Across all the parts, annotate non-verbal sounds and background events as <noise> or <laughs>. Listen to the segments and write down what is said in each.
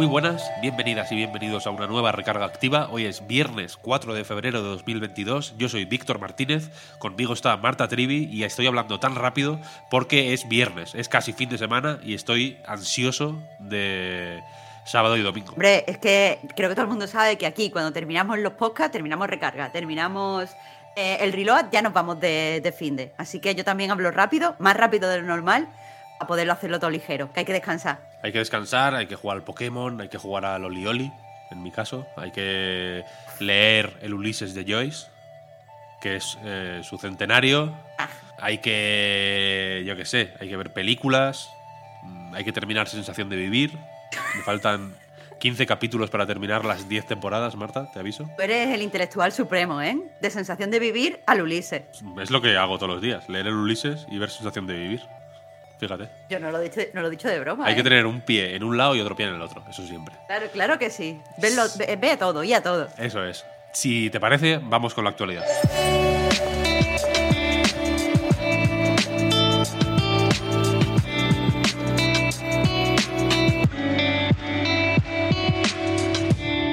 Muy buenas, bienvenidas y bienvenidos a una nueva recarga activa. Hoy es viernes 4 de febrero de 2022. Yo soy Víctor Martínez, conmigo está Marta Trivi y estoy hablando tan rápido porque es viernes, es casi fin de semana y estoy ansioso de sábado y domingo. Hombre, es que creo que todo el mundo sabe que aquí cuando terminamos los podcasts, terminamos recarga, terminamos eh, el reload, ya nos vamos de, de fin de. Así que yo también hablo rápido, más rápido de lo normal a poderlo hacerlo todo ligero, que hay que descansar. Hay que descansar, hay que jugar al Pokémon, hay que jugar al Olioli, en mi caso. Hay que leer el Ulises de Joyce, que es eh, su centenario. Hay que, yo qué sé, hay que ver películas. mm, Hay que terminar Sensación de Vivir. Me faltan 15 capítulos para terminar las 10 temporadas, Marta, te aviso. Tú eres el intelectual supremo, ¿eh? De sensación de vivir al Ulises. Es lo que hago todos los días, leer el Ulises y ver Sensación de Vivir. Fíjate. Yo no lo he dicho, no lo he dicho de broma. Hay que ¿eh? tener un pie en un lado y otro pie en el otro, eso siempre. Claro, claro que sí. Ve, ve a todo y a todo. Eso es. Si te parece, vamos con la actualidad.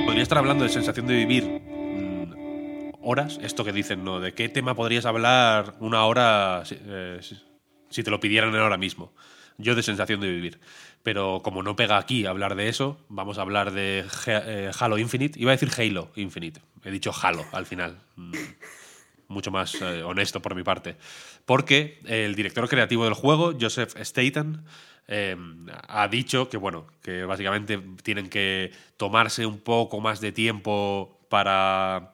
Podría estar hablando de sensación de vivir mm, horas, esto que dicen, ¿no? ¿De qué tema podrías hablar una hora eh, si- te lo pidieran ahora mismo? Yo de sensación de vivir. Pero como no pega aquí hablar de eso, vamos a hablar de eh, Halo Infinite. Iba a decir Halo Infinite. He dicho Halo al final. Mm, Mucho más eh, honesto por mi parte. Porque el director creativo del juego, Joseph Staten, eh, ha dicho que, bueno, que básicamente tienen que tomarse un poco más de tiempo para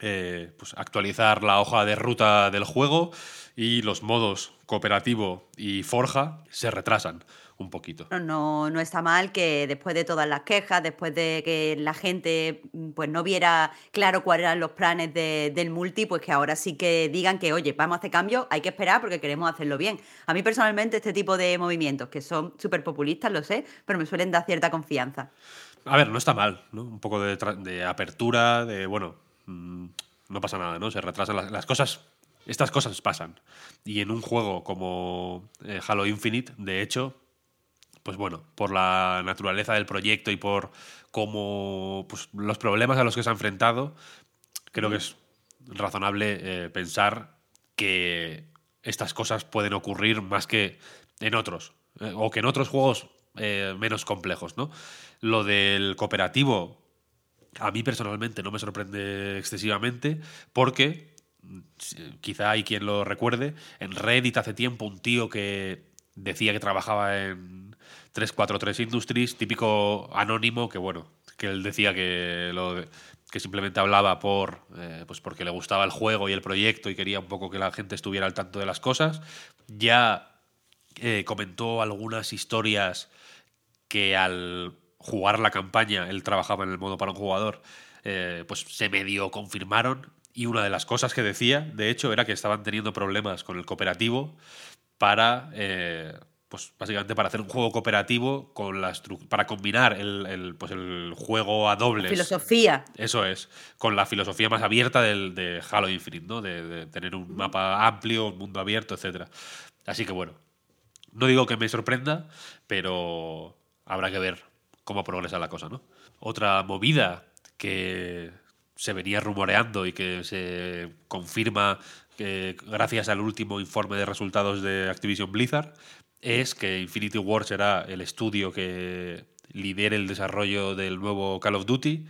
eh, pues, actualizar la hoja de ruta del juego y los modos cooperativo y forja se retrasan un poquito. No, no, no está mal que después de todas las quejas, después de que la gente mm, pues no viera claro cuáles eran los planes de- del multi, pues que ahora sí que digan que, oye, vamos a hacer cambios, hay que esperar porque queremos hacerlo bien. A mí personalmente este tipo de movimientos, que son súper populistas, lo sé, pero me suelen dar cierta confianza. A ver, no está mal, ¿no? Un poco de, de apertura, de, bueno, mm, no pasa nada, ¿no? Se retrasan las, las cosas. Estas cosas pasan. Y en un juego como eh, Halo Infinite, de hecho, pues bueno, por la naturaleza del proyecto y por cómo pues, los problemas a los que se ha enfrentado, creo que es razonable eh, pensar que estas cosas pueden ocurrir más que en otros, eh, o que en otros juegos menos complejos, ¿no? Lo del cooperativo, a mí personalmente no me sorprende excesivamente, porque quizá hay quien lo recuerde, en Reddit hace tiempo un tío que decía que trabajaba en 343 Industries, típico anónimo, que bueno, que él decía que lo que simplemente hablaba por eh, pues porque le gustaba el juego y el proyecto y quería un poco que la gente estuviera al tanto de las cosas. Ya eh, comentó algunas historias que al jugar la campaña, él trabajaba en el modo para un jugador, eh, pues se medio confirmaron. Y una de las cosas que decía, de hecho, era que estaban teniendo problemas con el cooperativo para, eh, pues básicamente para hacer un juego cooperativo con la para combinar el, el, pues el juego a dobles. Filosofía. Eso es, con la filosofía más abierta del, de Halo Infinite, ¿no? De, de tener un mapa amplio, un mundo abierto, etc. Así que bueno, no digo que me sorprenda, pero habrá que ver cómo progresa la cosa, ¿no? Otra movida que se venía rumoreando y que se confirma que gracias al último informe de resultados de Activision Blizzard es que Infinity Ward será el estudio que lidere el desarrollo del nuevo Call of Duty,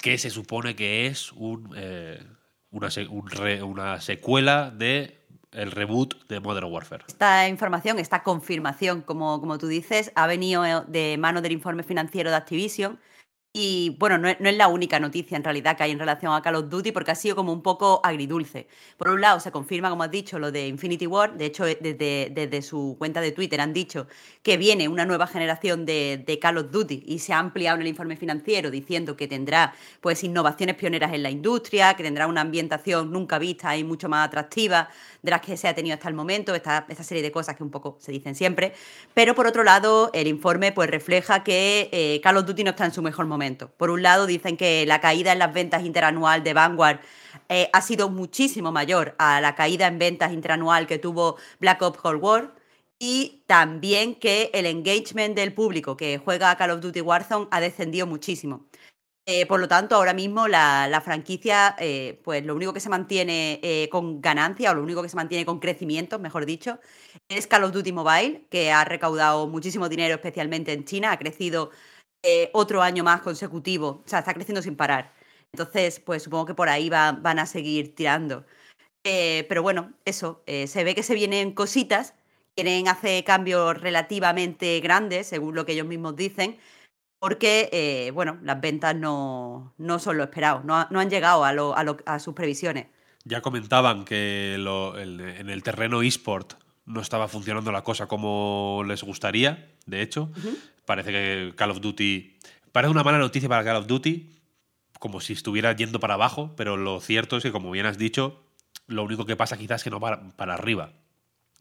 que se supone que es un, eh, una, re- una secuela de el reboot de Modern Warfare. Esta información, esta confirmación, como, como tú dices, ha venido de mano del informe financiero de Activision, Y bueno, no es, la única noticia en realidad que hay en relación a Call of Duty porque ha sido como un poco agridulce. Por un lado, se confirma, como has dicho, lo de Infinity War. De hecho, desde, desde su cuenta de Twitter han dicho que viene una nueva generación de, de, Call of Duty y se ha ampliado en el informe financiero diciendo que tendrá pues innovaciones pioneras en la industria, que tendrá una ambientación nunca vista y mucho más atractiva de las que se ha tenido hasta el momento, esta, esta serie de cosas que un poco se dicen siempre. Pero por otro lado, el informe pues refleja que eh, Call of Duty no está en su mejor momento. Por un lado, dicen que la caída en las ventas interanual de Vanguard eh, ha sido muchísimo mayor a la caída en ventas interanual que tuvo Black Ops Cold War y también que el engagement del público que juega a Call of Duty Warzone ha descendido muchísimo. Eh, por lo tanto, ahora mismo la, franquicia, eh, pues lo único que se mantiene con ganancia, o lo único que se mantiene con crecimiento, mejor dicho, es Call of Duty Mobile, que ha recaudado muchísimo dinero, especialmente en China, ha crecido otro año más consecutivo, o sea, está creciendo sin parar. Entonces, pues supongo que por ahí van a seguir tirando. pero bueno, eso, se ve que se vienen cositas, quieren hacer cambios relativamente grandes, según lo que ellos mismos dicen, porque, eh, bueno, las ventas no, son lo esperado, no, han llegado a, sus previsiones. Ya comentaban que en el terreno eSport no estaba funcionando la cosa como les gustaría, de hecho. Parece que Call of Duty... Parece una mala noticia para Call of Duty, como si estuviera yendo para abajo, pero lo cierto es que, como bien has dicho, lo único que pasa quizás es que no para, para arriba,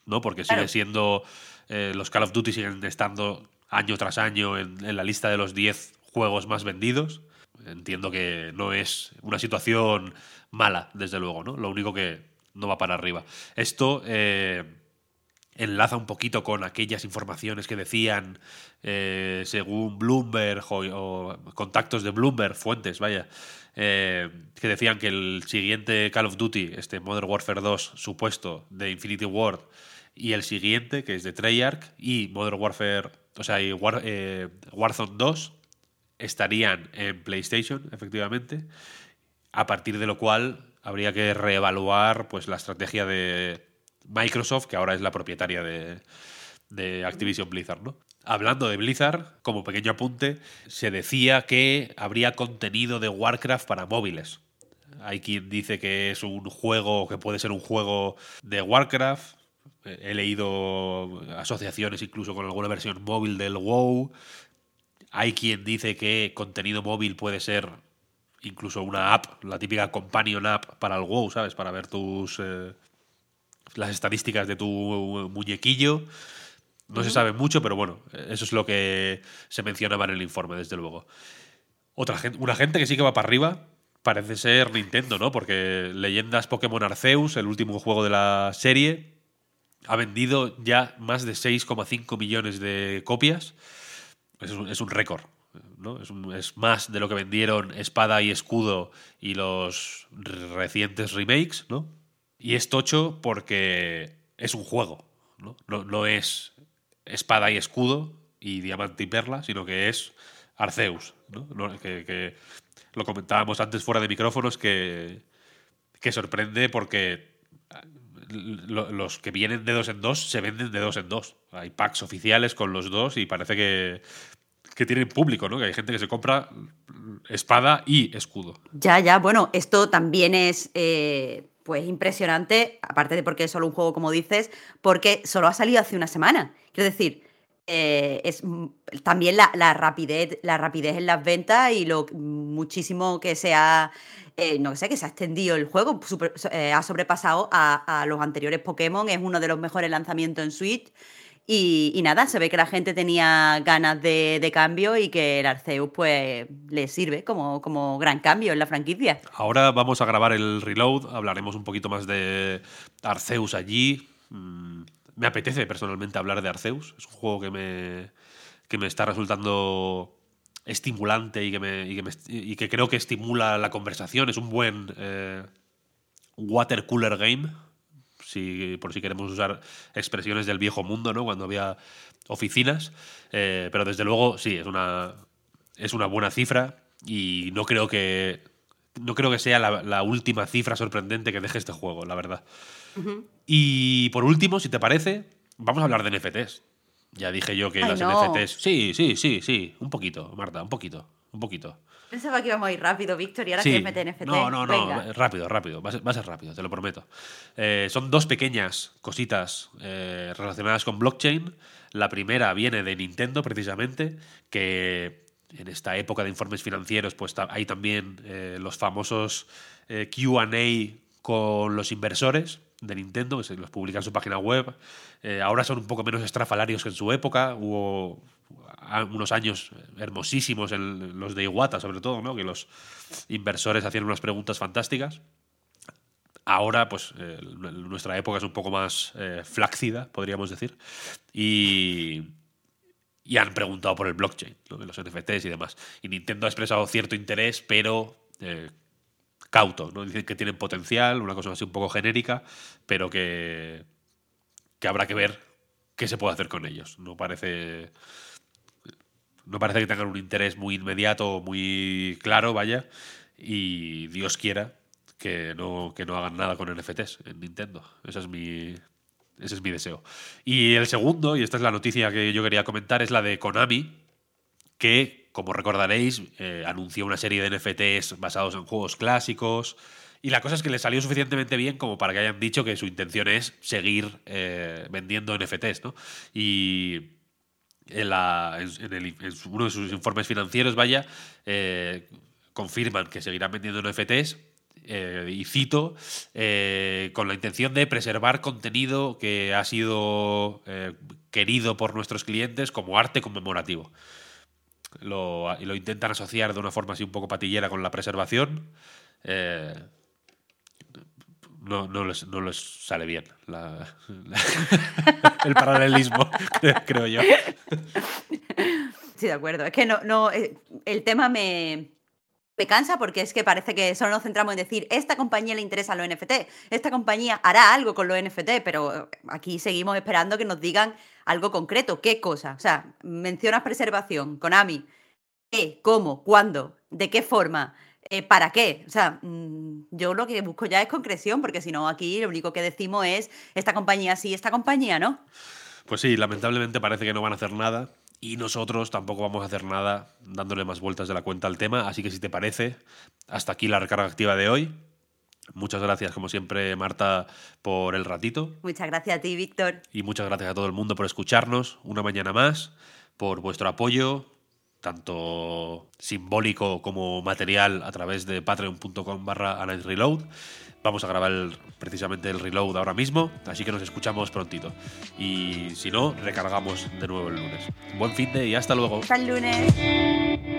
¿no? Porque sigue siendo... Eh, los Call of Duty siguen estando año tras año en, la lista de los 10 juegos más vendidos. Entiendo que no es una situación mala, desde luego, ¿no? Lo único que no va para arriba. Esto eh, enlaza un poquito con aquellas informaciones que decían, eh, según Bloomberg o, contactos de Bloomberg, fuentes, vaya, eh, que decían que el siguiente Call of Duty, este Modern Warfare 2 supuesto de Infinity Ward, y el siguiente, que es de Treyarch, y Modern Warfare o sea, y eh, Warzone 2 estarían en PlayStation, efectivamente, a partir de lo cual habría que reevaluar pues, la estrategia de Microsoft, que ahora es la propietaria de, Activision Blizzard. ¿no? Hablando de Blizzard, como pequeño apunte, se decía que habría contenido de Warcraft para móviles. Hay quien dice que es un juego, que puede ser un juego de Warcraft, He leído asociaciones incluso con alguna versión móvil del WoW. Hay quien dice que contenido móvil puede ser incluso una app, la típica companion app para el WoW, ¿sabes? Para ver tus eh, las estadísticas de tu muñequillo. No se sabe mucho, pero bueno, eso es lo que se mencionaba en el informe, desde luego. Otra gente, una gente que sí que va para arriba parece ser Nintendo, ¿no? Porque Leyendas Pokémon Arceus, el último juego de la serie, ha vendido ya más de 6,5 millones de copias. Es un, récord. ¿no? Es, más de lo que vendieron Espada y Escudo y los recientes remakes. ¿no? Y es tocho porque es un juego. ¿no? No, es Espada y Escudo y Diamante y Perla, sino que es Arceus. ¿no? Que, lo comentábamos antes fuera de micrófonos que, que sorprende porque los que vienen de dos en dos se venden de dos en dos. Hay packs oficiales con los dos y parece que, que tienen público, ¿no? Que hay gente que se compra espada y escudo. Ya, ya, bueno, esto también es eh, pues impresionante, aparte de porque es solo un juego, como dices, porque solo ha salido hace una semana. Quiero decir, eh, es también la, la, rapidez, la rapidez en las ventas y lo muchísimo que se ha eh, no sé, que se ha extendido el juego, eh, ha sobrepasado a, los anteriores Pokémon, es uno de los mejores lanzamientos en Switch. Y, nada, se ve que la gente tenía ganas de, cambio y que el Arceus pues le sirve como, como gran cambio en la franquicia. Ahora vamos a grabar el reload, hablaremos un poquito más de Arceus allí. Mm, me apetece personalmente hablar de Arceus, es un juego que me, que me está resultando estimulante y que, me, y que, creo que estimula la conversación. Es un buen eh, water cooler game, si, por si queremos usar expresiones del viejo mundo, ¿no? cuando había oficinas. Eh, pero desde luego, sí, es una, es una buena cifra y no creo que, no creo que sea la, última cifra sorprendente que deje este juego, la verdad. Y por último, si te parece, vamos a hablar de NFTs. Ya dije yo que las NFTs. Sí, sí, sí, sí. Un poquito, Marta, un poquito. un poquito. Pensaba que íbamos a ir rápido, Víctor, y ahora quieres meter NFT. No, no, no, rápido, rápido, va a, ser, rápido, te lo prometo. Eh, son dos pequeñas cositas eh, relacionadas con blockchain. La primera viene de Nintendo, precisamente, que en esta época de informes financieros, pues hay también eh, los famosos QA con los inversores de Nintendo, que se los publican en su página web. ahora son un poco menos estrafalarios que en su época. Hubo unos años hermosísimos, en los de Iwata sobre todo, ¿no? que los inversores hacían unas preguntas fantásticas. Ahora, pues, eh, nuestra época es un poco más eh, flácida, podríamos decir. Y, y han preguntado por el blockchain, los NFTs y demás. Y Nintendo ha expresado cierto interés, pero eh, cauto. ¿no? Dicen que tienen potencial, una cosa así un poco genérica, pero que, que habrá que ver qué se puede hacer con ellos. No parece no parece que tengan un interés muy inmediato, muy claro, vaya, y Dios quiera que no, que no hagan nada con NFTs en Nintendo. Ese es mi, ese es mi deseo. Y el segundo, y esta es la noticia que yo quería comentar, es la de Konami, que, como recordaréis, eh, anunció una serie de NFTs basados en juegos clásicos. Y la cosa es que le salió suficientemente bien como para que hayan dicho que su intención es seguir eh, vendiendo NFTs, ¿no? Y en, uno de sus informes financieros, vaya, eh, confirman que seguirán vendiendo NFTs. Y cito, con la intención de preservar contenido que ha sido querido por nuestros clientes como arte conmemorativo. Lo, y lo intentan asociar de una forma así un poco patillera con la preservación no, no, les, no les sale bien <laughs> el paralelismo, creo yo. Sí, de acuerdo. Es que no, no, eh, el tema me, me cansa porque es que parece que solo nos centramos en decir, esta compañía le interesa lo NFT, esta compañía hará algo con los NFT, pero aquí seguimos esperando que nos digan algo concreto. ¿Qué cosa? O sea, mencionas preservación, Konami. ¿Qué? ¿Cómo? ¿Cuándo? ¿De qué forma? Eh, ¿para qué? O sea, mm, yo lo que busco ya es concreción, porque si no, aquí lo único que decimos es esta compañía sí, esta compañía no. Pues sí, lamentablemente parece que no van a hacer nada. Y nosotros tampoco vamos a hacer nada dándole más vueltas de la cuenta al tema. Así que si te parece, hasta aquí la recarga activa de hoy. Muchas gracias, como siempre, Marta, por el ratito. Muchas gracias a ti, Víctor. Y muchas gracias a todo el mundo por escucharnos una mañana más, por vuestro apoyo, tanto simbólico como material a través de patreon.com barra reload. Vamos a grabar precisamente el reload ahora mismo, así que nos escuchamos prontito. Y si no, recargamos de nuevo el lunes. Buen fin de y hasta luego. Hasta el lunes.